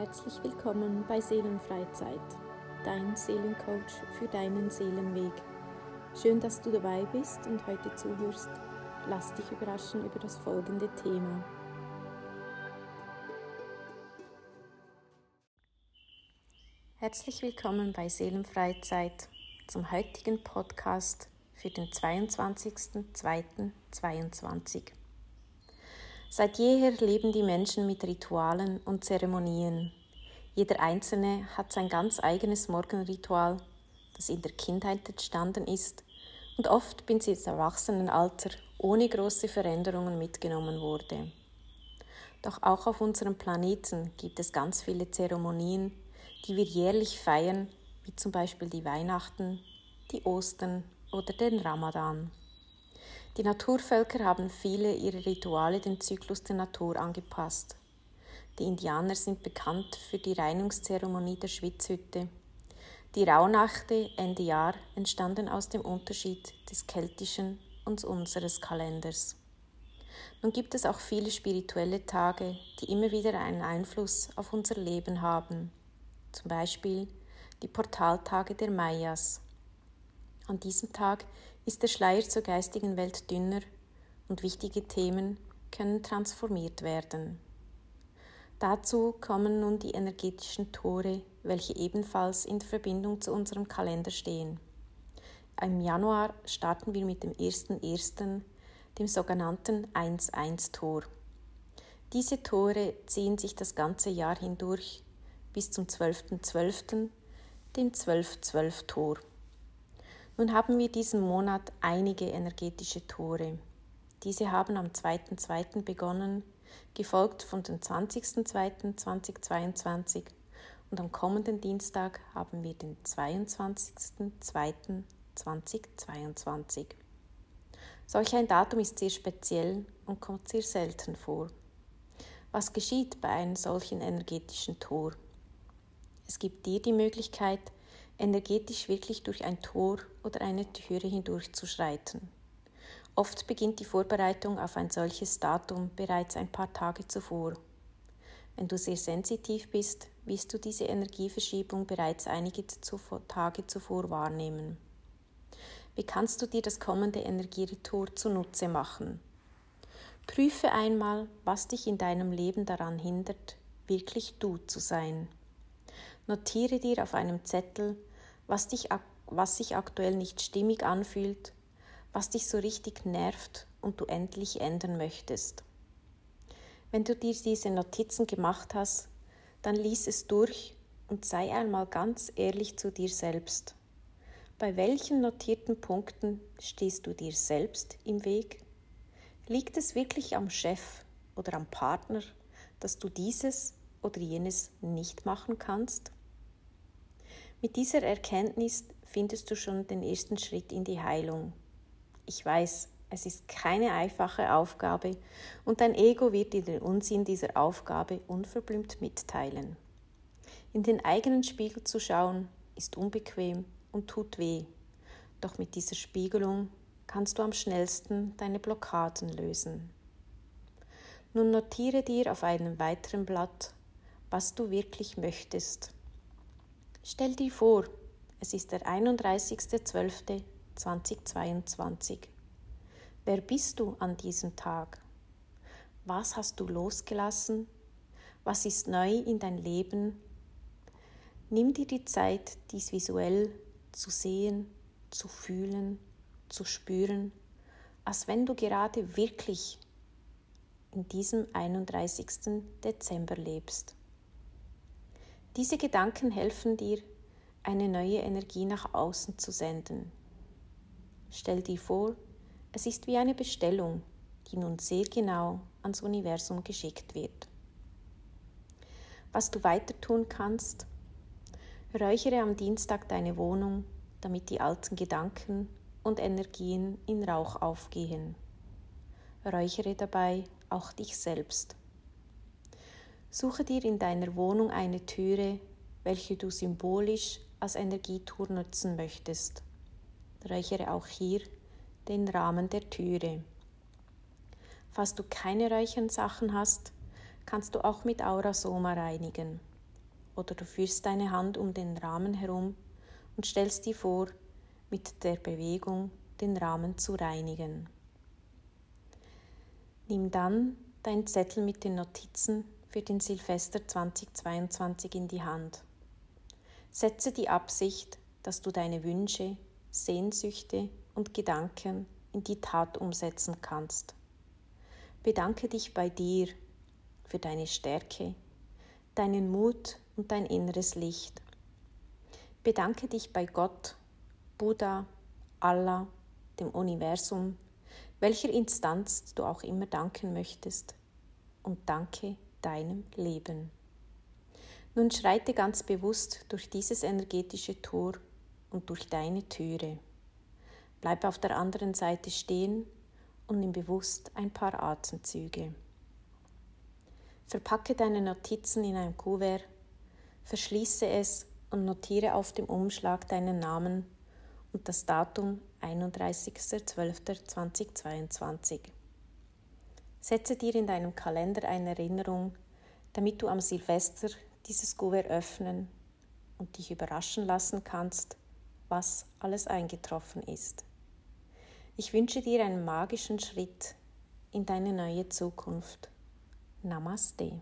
Herzlich willkommen bei Seelenfreizeit, dein Seelencoach für deinen Seelenweg. Schön, dass du dabei bist und heute zuhörst. Lass dich überraschen über das folgende Thema. Herzlich willkommen bei Seelenfreizeit zum heutigen Podcast für den 22.02.22. Seit jeher leben die Menschen mit Ritualen und Zeremonien. Jeder Einzelne hat sein ganz eigenes Morgenritual, das in der Kindheit entstanden ist und oft bis ins Erwachsenenalter ohne große Veränderungen mitgenommen wurde. Doch auch auf unserem Planeten gibt es ganz viele Zeremonien, die wir jährlich feiern, wie zum Beispiel die Weihnachten, die Ostern oder den Ramadan. Die Naturvölker haben viele ihrer Rituale dem Zyklus der Natur angepasst. Die Indianer sind bekannt für die Reinigungszeremonie der Schwitzhütte. Die Rauhnachte Ende Jahr entstanden aus dem Unterschied des keltischen und unseres Kalenders. Nun gibt es auch viele spirituelle Tage, die immer wieder einen Einfluss auf unser Leben haben. Zum Beispiel die Portaltage der Mayas. An diesem Tag ist der Schleier zur geistigen Welt dünner und wichtige Themen können transformiert werden. Dazu kommen nun die energetischen Tore, welche ebenfalls in Verbindung zu unserem Kalender stehen. Im Januar starten wir mit dem 1.1., dem sogenannten 1-1-Tor. Diese Tore ziehen sich das ganze Jahr hindurch bis zum 12.12., .12., dem 12-12-Tor. Nun haben wir diesen Monat einige energetische Tore. Diese haben am 2.2. begonnen, gefolgt von dem 20.2.2022 und am kommenden Dienstag haben wir den 22.2.2022. Solch ein Datum ist sehr speziell und kommt sehr selten vor. Was geschieht bei einem solchen energetischen Tor? Es gibt dir die Möglichkeit, energetisch wirklich durch ein Tor oder eine Türe hindurchzuschreiten. Oft beginnt die Vorbereitung auf ein solches Datum bereits ein paar Tage zuvor. Wenn du sehr sensitiv bist, wirst du diese Energieverschiebung bereits einige Tage zuvor wahrnehmen. Wie kannst du dir das kommende Energieretour zunutze machen? Prüfe einmal, was dich in deinem Leben daran hindert, wirklich du zu sein. Notiere dir auf einem Zettel, was, dich, was sich aktuell nicht stimmig anfühlt, was dich so richtig nervt und du endlich ändern möchtest. Wenn du dir diese Notizen gemacht hast, dann lies es durch und sei einmal ganz ehrlich zu dir selbst. Bei welchen notierten Punkten stehst du dir selbst im Weg? Liegt es wirklich am Chef oder am Partner, dass du dieses oder jenes nicht machen kannst? Mit dieser Erkenntnis findest du schon den ersten Schritt in die Heilung. Ich weiß, es ist keine einfache Aufgabe und dein Ego wird dir den Unsinn dieser Aufgabe unverblümt mitteilen. In den eigenen Spiegel zu schauen ist unbequem und tut weh, doch mit dieser Spiegelung kannst du am schnellsten deine Blockaden lösen. Nun notiere dir auf einem weiteren Blatt, was du wirklich möchtest Stell dir vor, es ist der 31.12.2022. Wer bist du an diesem Tag? Was hast du losgelassen? Was ist neu in dein Leben? Nimm dir die Zeit, dies visuell zu sehen, zu fühlen, zu spüren, als wenn du gerade wirklich in diesem 31. Dezember lebst. Diese Gedanken helfen dir, eine neue Energie nach außen zu senden. Stell dir vor, es ist wie eine Bestellung, die nun sehr genau ans Universum geschickt wird. Was du weiter tun kannst, räuchere am Dienstag deine Wohnung, damit die alten Gedanken und Energien in Rauch aufgehen. Räuchere dabei auch dich selbst. Suche dir in deiner Wohnung eine Türe, welche du symbolisch als Energietour nutzen möchtest. Räuchere auch hier den Rahmen der Türe. Falls du keine Räuchernsachen hast, kannst du auch mit Aurasoma reinigen. oder du führst deine Hand um den Rahmen herum und stellst dir vor, mit der Bewegung den Rahmen zu reinigen. Nimm dann dein Zettel mit den Notizen für den Silvester 2022 in die Hand. Setze die Absicht, dass du deine Wünsche, Sehnsüchte und Gedanken in die Tat umsetzen kannst. Bedanke dich bei dir für deine Stärke, deinen Mut und dein inneres Licht. Bedanke dich bei Gott, Buddha, Allah, dem Universum, welcher Instanz du auch immer danken möchtest, und danke deinem Leben. Nun schreite ganz bewusst durch dieses energetische Tor und durch deine Türe. Bleib auf der anderen Seite stehen und nimm bewusst ein paar Atemzüge. Verpacke deine Notizen in ein Kuvert, verschließe es und notiere auf dem Umschlag deinen Namen und das Datum 31.12.2022. Setze dir in deinem Kalender eine Erinnerung, damit du am Silvester dieses Kuvert öffnen und dich überraschen lassen kannst, was alles eingetroffen ist. Ich wünsche dir einen magischen Schritt in deine neue Zukunft. Namaste.